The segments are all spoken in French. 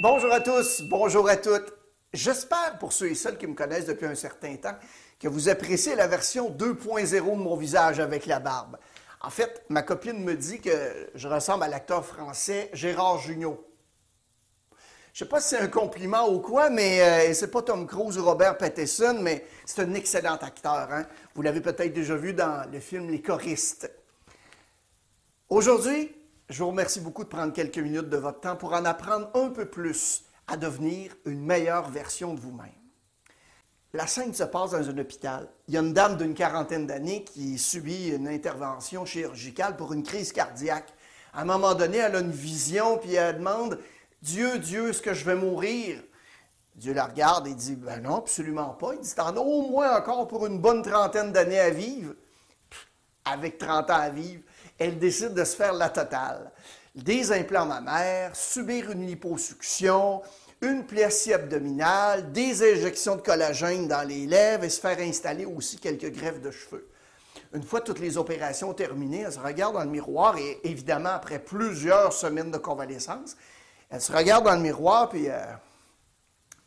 Bonjour à tous, bonjour à toutes. J'espère, pour ceux et celles qui me connaissent depuis un certain temps, que vous appréciez la version 2.0 de mon visage avec la barbe. En fait, ma copine me dit que je ressemble à l'acteur français Gérard Jugnot. Je sais pas si c'est un compliment ou quoi, mais euh, c'est pas Tom Cruise ou Robert Pattinson, mais c'est un excellent acteur. Hein? Vous l'avez peut-être déjà vu dans le film Les choristes. Aujourd'hui, je vous remercie beaucoup de prendre quelques minutes de votre temps pour en apprendre un peu plus à devenir une meilleure version de vous-même. La scène se passe dans un hôpital. Il y a une dame d'une quarantaine d'années qui subit une intervention chirurgicale pour une crise cardiaque. À un moment donné, elle a une vision, puis elle demande Dieu, Dieu, est-ce que je vais mourir? Dieu la regarde et dit, ben non, absolument pas. Il dit, t'en as au moins encore pour une bonne trentaine d'années à vivre. Avec 30 ans à vivre, elle décide de se faire la totale. Des implants mammaires, subir une liposuction, une plessie abdominale, des injections de collagène dans les lèvres et se faire installer aussi quelques greffes de cheveux. Une fois toutes les opérations terminées, elle se regarde dans le miroir et évidemment, après plusieurs semaines de convalescence, elle se regarde dans le miroir, puis euh,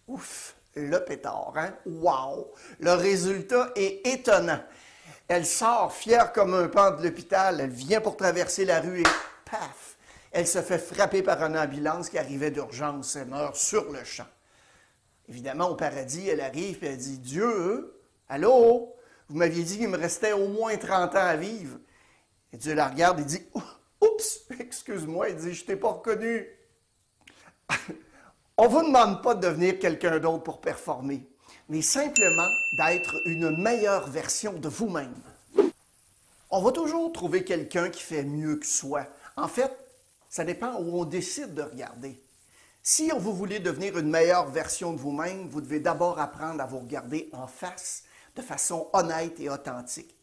ouf, le pétard, hein? Wow! Le résultat est étonnant. Elle sort fière comme un pan de l'hôpital, elle vient pour traverser la rue et paf! Elle se fait frapper par une ambulance qui arrivait d'urgence et meurt sur le champ. Évidemment, au paradis, elle arrive et elle dit Dieu, allô, vous m'aviez dit qu'il me restait au moins 30 ans à vivre. Et Dieu la regarde et dit Oups, excuse-moi, il dit Je t'ai pas reconnu. On ne vous demande pas de devenir quelqu'un d'autre pour performer, mais simplement d'être une meilleure version de vous-même. On va toujours trouver quelqu'un qui fait mieux que soi. En fait, ça dépend où on décide de regarder. Si vous voulez devenir une meilleure version de vous-même, vous devez d'abord apprendre à vous regarder en face de façon honnête et authentique.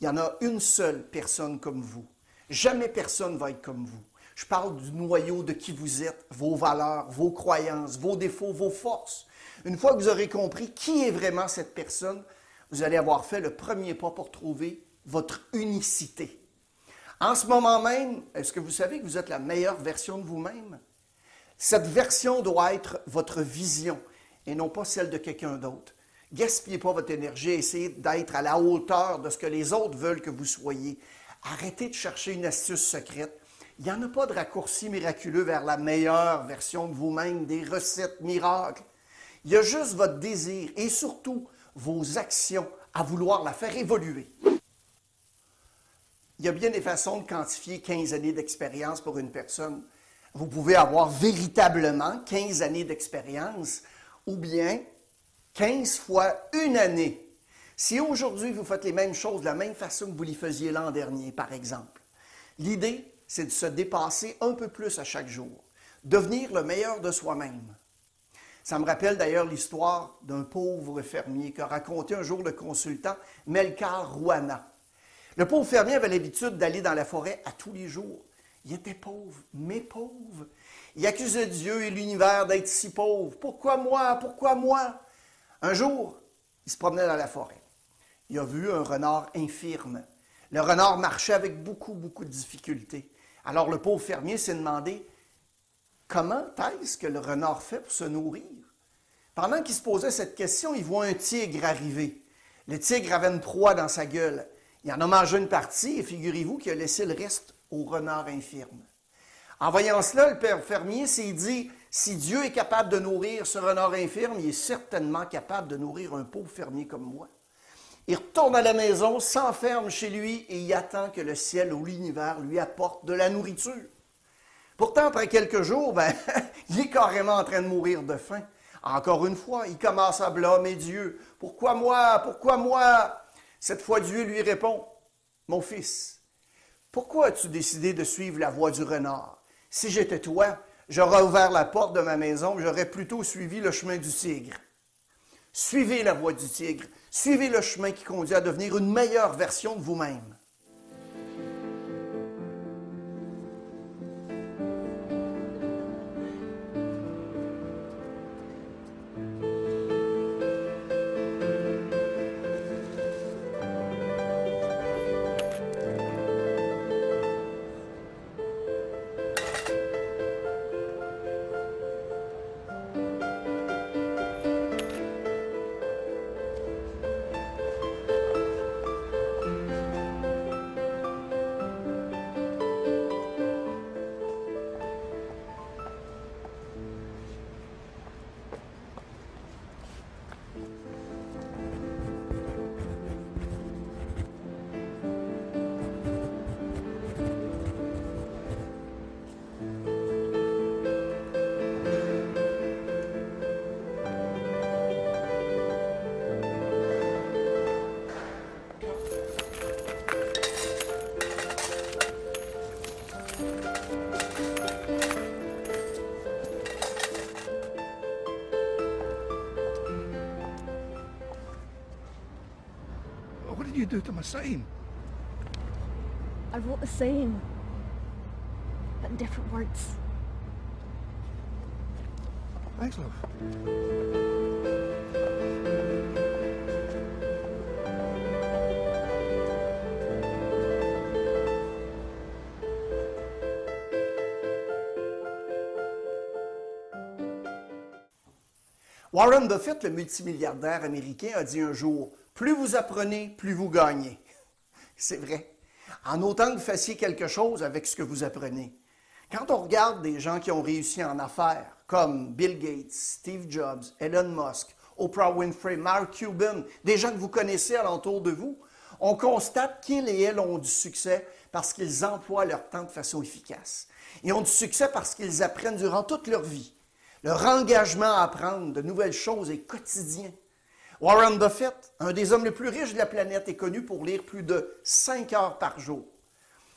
Il y en a une seule personne comme vous. Jamais personne ne va être comme vous. Je parle du noyau de qui vous êtes, vos valeurs, vos croyances, vos défauts, vos forces. Une fois que vous aurez compris qui est vraiment cette personne, vous allez avoir fait le premier pas pour trouver votre unicité. En ce moment même, est-ce que vous savez que vous êtes la meilleure version de vous-même? Cette version doit être votre vision et non pas celle de quelqu'un d'autre. Gaspillez pas votre énergie, essayez d'être à la hauteur de ce que les autres veulent que vous soyez. Arrêtez de chercher une astuce secrète. Il n'y en a pas de raccourci miraculeux vers la meilleure version de vous-même, des recettes miracles. Il y a juste votre désir et surtout vos actions à vouloir la faire évoluer. Il y a bien des façons de quantifier 15 années d'expérience pour une personne. Vous pouvez avoir véritablement 15 années d'expérience ou bien 15 fois une année. Si aujourd'hui vous faites les mêmes choses de la même façon que vous les faisiez l'an dernier, par exemple, l'idée, c'est de se dépasser un peu plus à chaque jour, devenir le meilleur de soi-même. Ça me rappelle d'ailleurs l'histoire d'un pauvre fermier qu'a raconté un jour le consultant Melkar Rouana. Le pauvre fermier avait l'habitude d'aller dans la forêt à tous les jours. Il était pauvre, mais pauvre. Il accusait Dieu et l'univers d'être si pauvre. Pourquoi moi? Pourquoi moi? Un jour, il se promenait dans la forêt. Il a vu un renard infirme. Le renard marchait avec beaucoup, beaucoup de difficultés. Alors le pauvre fermier s'est demandé comment est-ce que le renard fait pour se nourrir? Pendant qu'il se posait cette question, il voit un tigre arriver. Le tigre avait une proie dans sa gueule. Il en a mangé une partie et figurez-vous qu'il a laissé le reste au renard infirme. En voyant cela, le père fermier s'est dit, si Dieu est capable de nourrir ce renard infirme, il est certainement capable de nourrir un pauvre fermier comme moi. Il retourne à la maison, s'enferme chez lui et il attend que le ciel ou l'univers lui apporte de la nourriture. Pourtant, après quelques jours, ben, il est carrément en train de mourir de faim. Encore une fois, il commence à blâmer Dieu. Pourquoi moi? Pourquoi moi? Cette fois, Dieu lui répond, Mon fils, pourquoi as-tu décidé de suivre la voie du renard? Si j'étais toi, j'aurais ouvert la porte de ma maison, j'aurais plutôt suivi le chemin du tigre. Suivez la voie du tigre. Suivez le chemin qui conduit à devenir une meilleure version de vous-même. You do to my sign? I wrote the same, but in different words. Thanks, love. Warren Buffett, le multimilliardaire américain, a dit un jour Plus vous apprenez, plus vous gagnez. C'est vrai. En autant que vous fassiez quelque chose avec ce que vous apprenez. Quand on regarde des gens qui ont réussi en affaires, comme Bill Gates, Steve Jobs, Elon Musk, Oprah Winfrey, Mark Cuban, des gens que vous connaissez alentour de vous, on constate qu'ils et elles ont du succès parce qu'ils emploient leur temps de façon efficace. Ils ont du succès parce qu'ils apprennent durant toute leur vie. Leur engagement à apprendre de nouvelles choses est quotidien. Warren Buffett, un des hommes les plus riches de la planète, est connu pour lire plus de 5 heures par jour.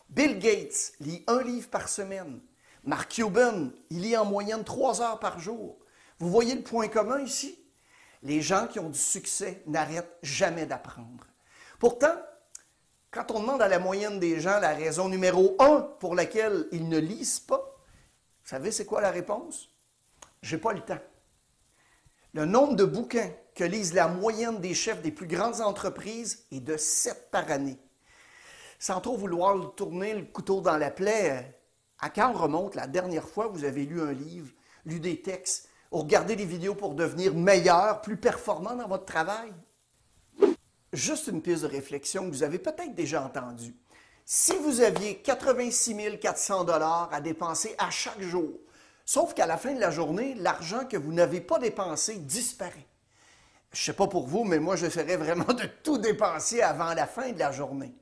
Bill Gates lit un livre par semaine. Mark Cuban, il lit en moyenne 3 heures par jour. Vous voyez le point commun ici? Les gens qui ont du succès n'arrêtent jamais d'apprendre. Pourtant, quand on demande à la moyenne des gens la raison numéro un pour laquelle ils ne lisent pas, vous savez c'est quoi la réponse? J'ai pas le temps. Le nombre de bouquins que lisent la moyenne des chefs des plus grandes entreprises est de 7 par année. Sans trop vouloir tourner le couteau dans la plaie, à quand remonte la dernière fois que vous avez lu un livre, lu des textes, ou regardé des vidéos pour devenir meilleur, plus performant dans votre travail? Juste une piste de réflexion que vous avez peut-être déjà entendue. Si vous aviez 86 400 dollars à dépenser à chaque jour, sauf qu'à la fin de la journée, l'argent que vous n'avez pas dépensé disparaît. Je ne sais pas pour vous, mais moi, j'essaierais vraiment de tout dépenser avant la fin de la journée.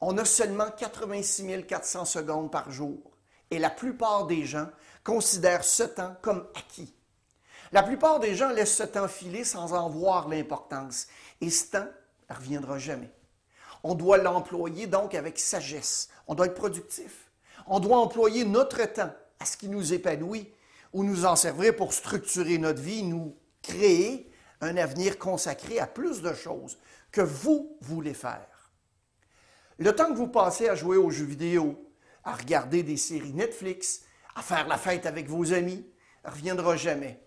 On a seulement 86 400 secondes par jour et la plupart des gens considèrent ce temps comme acquis. La plupart des gens laissent ce temps filer sans en voir l'importance et ce temps ne reviendra jamais. On doit l'employer donc avec sagesse. On doit être productif. On doit employer notre temps à ce qui nous épanouit ou nous en servir pour structurer notre vie, nous créer un avenir consacré à plus de choses que vous voulez faire. Le temps que vous passez à jouer aux jeux vidéo, à regarder des séries Netflix, à faire la fête avec vos amis, ne reviendra jamais.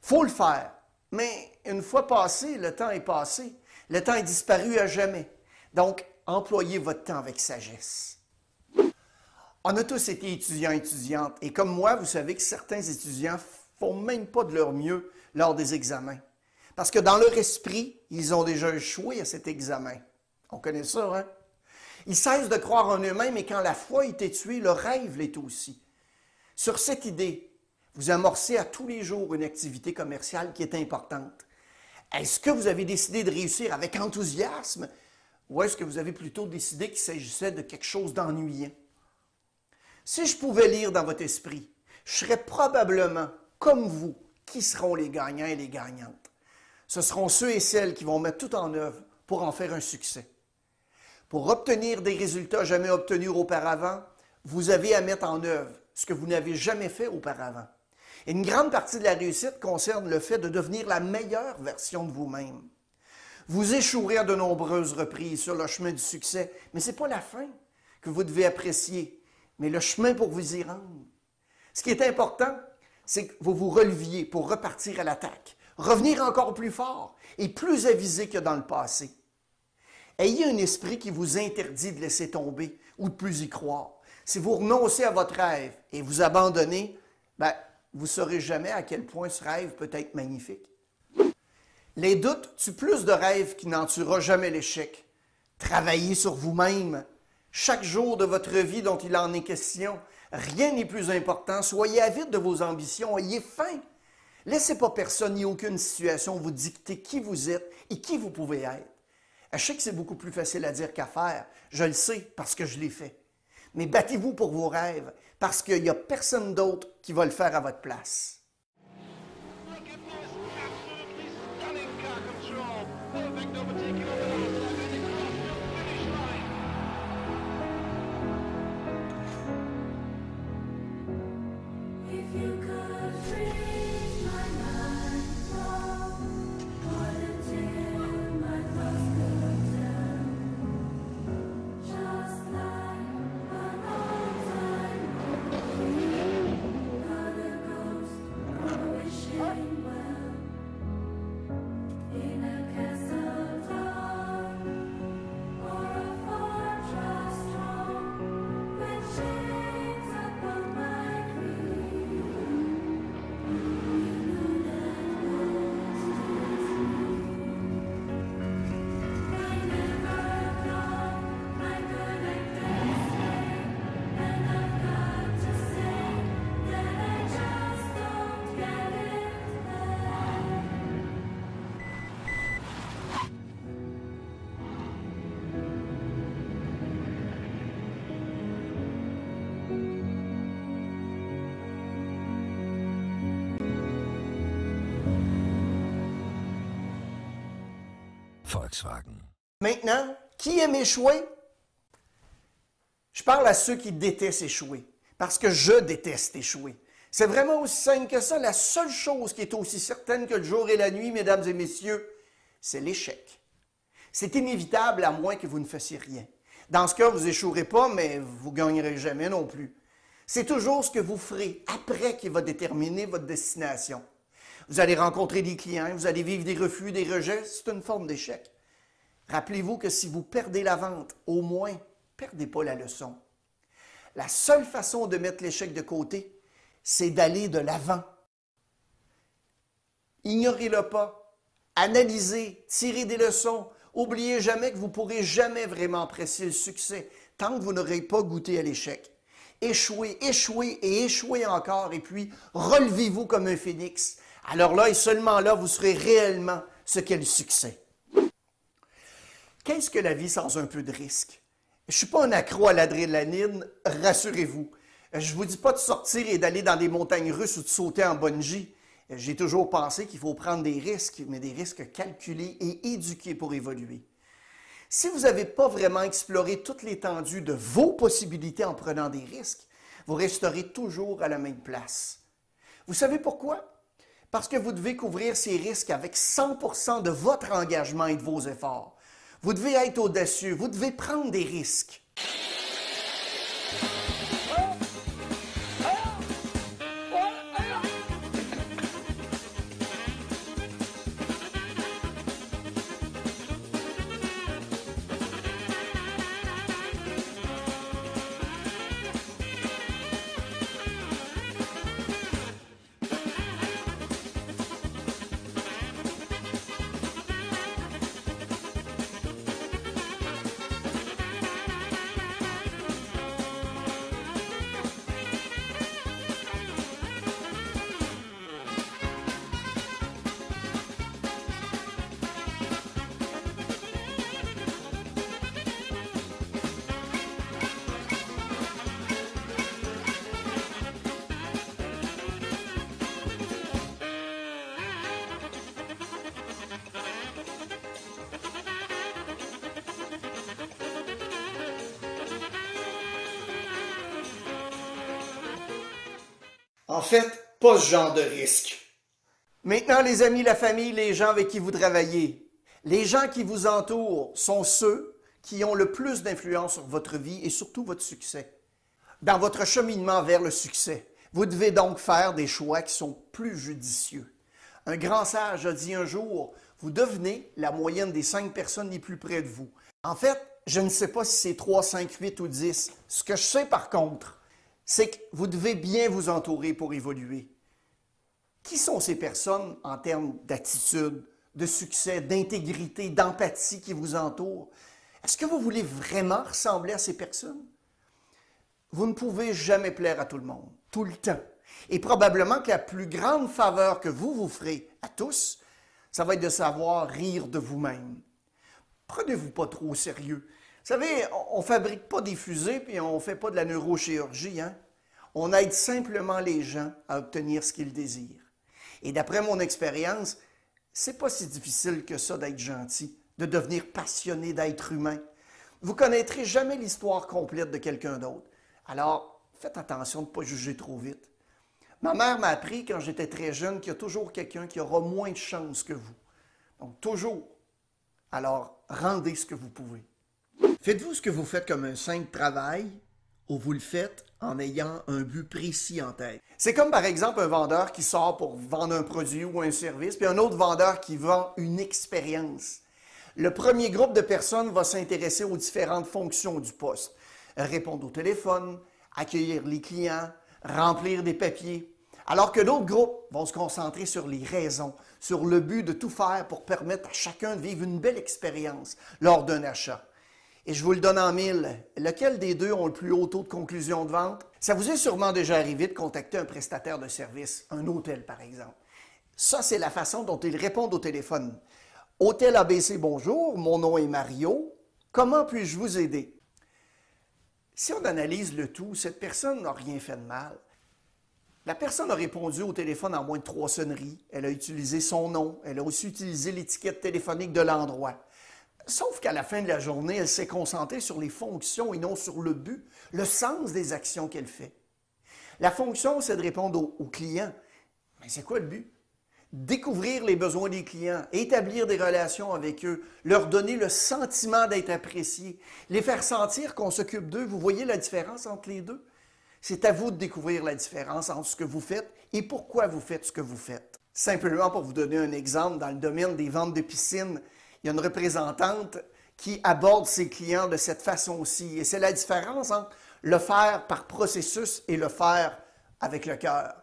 faut le faire, mais une fois passé, le temps est passé. Le temps est disparu à jamais. Donc, employez votre temps avec sagesse. On a tous été étudiants et étudiantes, et comme moi, vous savez que certains étudiants font même pas de leur mieux lors des examens. Parce que dans leur esprit, ils ont déjà échoué à cet examen. On connaît ça, hein? Ils cessent de croire en eux-mêmes et quand la foi est tuée, le rêve l'est aussi. Sur cette idée, vous amorcez à tous les jours une activité commerciale qui est importante. Est-ce que vous avez décidé de réussir avec enthousiasme ou est-ce que vous avez plutôt décidé qu'il s'agissait de quelque chose d'ennuyant? Si je pouvais lire dans votre esprit, je serais probablement, comme vous, qui seront les gagnants et les gagnantes ce seront ceux et celles qui vont mettre tout en œuvre pour en faire un succès. Pour obtenir des résultats jamais obtenus auparavant, vous avez à mettre en œuvre ce que vous n'avez jamais fait auparavant. Une grande partie de la réussite concerne le fait de devenir la meilleure version de vous-même. Vous échouerez à de nombreuses reprises sur le chemin du succès, mais ce n'est pas la fin que vous devez apprécier, mais le chemin pour vous y rendre. Ce qui est important, c'est que vous vous releviez pour repartir à l'attaque, revenir encore plus fort et plus avisé que dans le passé. Ayez un esprit qui vous interdit de laisser tomber ou de plus y croire. Si vous renoncez à votre rêve et vous abandonnez, ben, vous ne saurez jamais à quel point ce rêve peut être magnifique. Les doutes tuent plus de rêves qui n'en tuera jamais l'échec. Travaillez sur vous-même. Chaque jour de votre vie dont il en est question, rien n'est plus important. Soyez avide de vos ambitions, ayez faim. Laissez pas personne ni aucune situation vous dicter qui vous êtes et qui vous pouvez être. Je sais que c'est beaucoup plus facile à dire qu'à faire. Je le sais parce que je l'ai fait. Mais battez-vous pour vos rêves parce qu'il n'y a personne d'autre qui va le faire à votre place. Volkswagen. Maintenant, qui aime échouer? Je parle à ceux qui détestent échouer, parce que je déteste échouer. C'est vraiment aussi simple que ça. La seule chose qui est aussi certaine que le jour et la nuit, mesdames et messieurs, c'est l'échec. C'est inévitable à moins que vous ne fassiez rien. Dans ce cas, vous échouerez pas, mais vous gagnerez jamais non plus. C'est toujours ce que vous ferez après qui va déterminer votre destination. Vous allez rencontrer des clients, vous allez vivre des refus, des rejets, c'est une forme d'échec. Rappelez-vous que si vous perdez la vente, au moins, perdez pas la leçon. La seule façon de mettre l'échec de côté, c'est d'aller de l'avant. Ignorez-le pas. Analysez, tirez des leçons. Oubliez jamais que vous ne pourrez jamais vraiment apprécier le succès tant que vous n'aurez pas goûté à l'échec. Échouez, échouez et échouez encore, et puis relevez-vous comme un phénix. Alors là, et seulement là, vous serez réellement ce qu'est le succès. Qu'est-ce que la vie sans un peu de risque? Je ne suis pas un accro à l'adrénaline, rassurez-vous. Je ne vous dis pas de sortir et d'aller dans des montagnes russes ou de sauter en bungee. J'ai toujours pensé qu'il faut prendre des risques, mais des risques calculés et éduqués pour évoluer. Si vous n'avez pas vraiment exploré toute l'étendue de vos possibilités en prenant des risques, vous resterez toujours à la même place. Vous savez pourquoi? Parce que vous devez couvrir ces risques avec 100% de votre engagement et de vos efforts. Vous devez être audacieux, vous devez prendre des risques. En fait, pas ce genre de risque. Maintenant, les amis, la famille, les gens avec qui vous travaillez, les gens qui vous entourent sont ceux qui ont le plus d'influence sur votre vie et surtout votre succès. Dans votre cheminement vers le succès, vous devez donc faire des choix qui sont plus judicieux. Un grand sage a dit un jour, vous devenez la moyenne des cinq personnes les plus près de vous. En fait, je ne sais pas si c'est 3, 5, 8 ou 10. Ce que je sais par contre, c'est que vous devez bien vous entourer pour évoluer. Qui sont ces personnes en termes d'attitude, de succès, d'intégrité, d'empathie qui vous entourent? Est-ce que vous voulez vraiment ressembler à ces personnes? Vous ne pouvez jamais plaire à tout le monde, tout le temps. Et probablement que la plus grande faveur que vous vous ferez à tous, ça va être de savoir rire de vous-même. Prenez-vous pas trop au sérieux. Savez, on ne fabrique pas des fusées puis on ne fait pas de la neurochirurgie. Hein? On aide simplement les gens à obtenir ce qu'ils désirent. Et d'après mon expérience, c'est pas si difficile que ça d'être gentil, de devenir passionné d'être humain. Vous connaîtrez jamais l'histoire complète de quelqu'un d'autre. Alors, faites attention de ne pas juger trop vite. Ma mère m'a appris quand j'étais très jeune qu'il y a toujours quelqu'un qui aura moins de chance que vous. Donc, toujours. Alors, rendez ce que vous pouvez. Faites-vous ce que vous faites comme un simple travail ou vous le faites en ayant un but précis en tête? C'est comme par exemple un vendeur qui sort pour vendre un produit ou un service, puis un autre vendeur qui vend une expérience. Le premier groupe de personnes va s'intéresser aux différentes fonctions du poste. Répondre au téléphone, accueillir les clients, remplir des papiers. Alors que d'autres groupes vont se concentrer sur les raisons, sur le but de tout faire pour permettre à chacun de vivre une belle expérience lors d'un achat. Et je vous le donne en mille. Lequel des deux ont le plus haut taux de conclusion de vente? Ça vous est sûrement déjà arrivé de contacter un prestataire de service, un hôtel par exemple. Ça, c'est la façon dont ils répondent au téléphone. Hôtel ABC, bonjour, mon nom est Mario. Comment puis-je vous aider? Si on analyse le tout, cette personne n'a rien fait de mal. La personne a répondu au téléphone en moins de trois sonneries. Elle a utilisé son nom. Elle a aussi utilisé l'étiquette téléphonique de l'endroit. Sauf qu'à la fin de la journée, elle s'est concentrée sur les fonctions et non sur le but, le sens des actions qu'elle fait. La fonction, c'est de répondre aux, clients. Mais c'est quoi le but? Découvrir les besoins des clients, établir des relations avec eux, leur donner le sentiment d'être appréciés, les faire sentir qu'on s'occupe d'eux. Vous voyez la différence entre les deux? C'est à vous de découvrir la différence entre ce que vous faites et pourquoi vous faites ce que vous faites. Simplement pour vous donner un exemple, dans le domaine des ventes de piscines, il y a une représentante qui aborde ses clients de cette façon aussi. Et c'est la différence entre le faire par processus et le faire avec le cœur.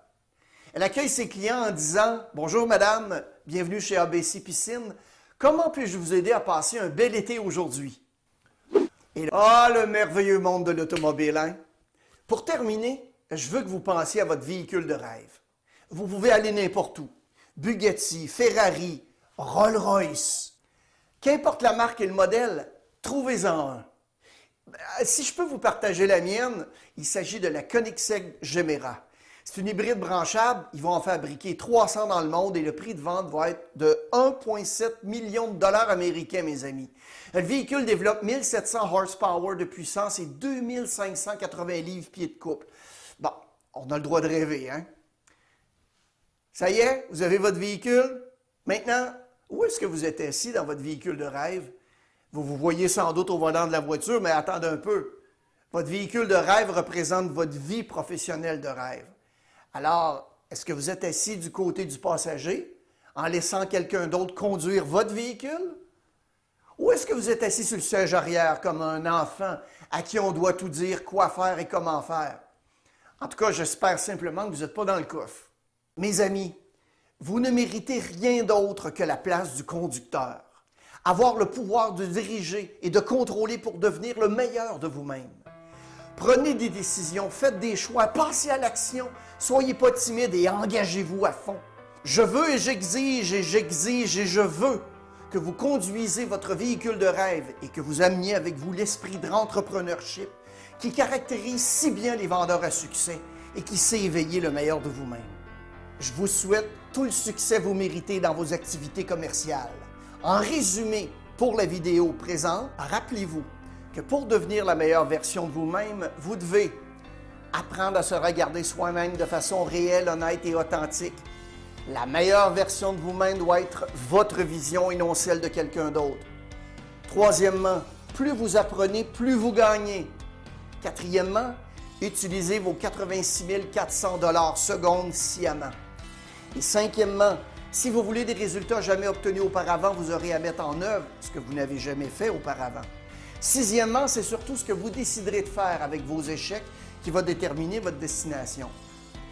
Elle accueille ses clients en disant Bonjour madame, bienvenue chez ABC Piscine. Comment puis-je vous aider à passer un bel été aujourd'hui? Et ah, le merveilleux monde de l'automobile, hein? Pour terminer, je veux que vous pensiez à votre véhicule de rêve. Vous pouvez aller n'importe où. Bugatti, Ferrari, Rolls-Royce. Qu'importe la marque et le modèle, trouvez-en un. Si je peux vous partager la mienne, il s'agit de la Koenigsegg Gemera. C'est une hybride branchable. Ils vont en fabriquer 300 dans le monde et le prix de vente va être de 1,7 million de dollars américains, mes amis. Le véhicule développe 1700 horsepower de puissance et 2580 livres pieds de couple. Bon, on a le droit de rêver, hein? Ça y est, vous avez votre véhicule. Maintenant, où est-ce que vous êtes assis dans votre véhicule de rêve? Vous vous voyez sans doute au volant de la voiture, mais attendez un peu. Votre véhicule de rêve représente votre vie professionnelle de rêve. Alors, est-ce que vous êtes assis du côté du passager en laissant quelqu'un d'autre conduire votre véhicule? Ou est-ce que vous êtes assis sur le siège arrière comme un enfant à qui on doit tout dire, quoi faire et comment faire? En tout cas, j'espère simplement que vous n'êtes pas dans le coffre. Mes amis, vous ne méritez rien d'autre que la place du conducteur. Avoir le pouvoir de diriger et de contrôler pour devenir le meilleur de vous-même. Prenez des décisions, faites des choix, passez à l'action, soyez pas timide et engagez-vous à fond. Je veux et j'exige et j'exige et je veux que vous conduisez votre véhicule de rêve et que vous ameniez avec vous l'esprit d'entrepreneurship qui caractérise si bien les vendeurs à succès et qui sait éveiller le meilleur de vous-même. Je vous souhaite tout le succès que vous méritez dans vos activités commerciales. En résumé, pour la vidéo présente, rappelez-vous que pour devenir la meilleure version de vous-même, vous devez apprendre à se regarder soi-même de façon réelle, honnête et authentique la meilleure version de vous-même doit être votre vision et non celle de quelqu'un d'autre. Troisièmement, plus vous apprenez, plus vous gagnez. Quatrièmement, utilisez vos 86 400 dollars secondes sciemment. Et cinquièmement, si vous voulez des résultats jamais obtenus auparavant, vous aurez à mettre en œuvre ce que vous n'avez jamais fait auparavant. Sixièmement, c'est surtout ce que vous déciderez de faire avec vos échecs qui va déterminer votre destination.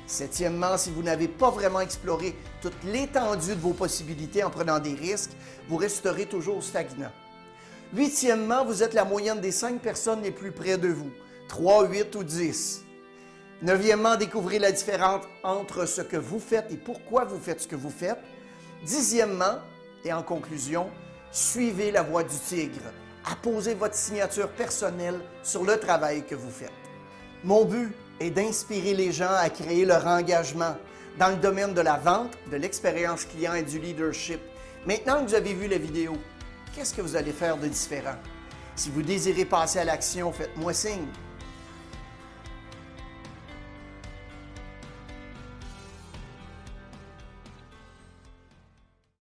Septièmement, si vous n'avez pas vraiment exploré toute l'étendue de vos possibilités en prenant des risques, vous resterez toujours stagnant. Huitièmement, vous êtes la moyenne des cinq personnes les plus près de vous, 3, 8 ou 10. Neuvièmement, découvrez la différence entre ce que vous faites et pourquoi vous faites ce que vous faites. Dixièmement, et en conclusion, suivez la voie du tigre. Apposez votre signature personnelle sur le travail que vous faites. Mon but et d'inspirer les gens à créer leur engagement dans le domaine de la vente, de l'expérience client et du leadership. Maintenant que vous avez vu la vidéo, qu'est-ce que vous allez faire de différent? Si vous désirez passer à l'action, faites-moi signe.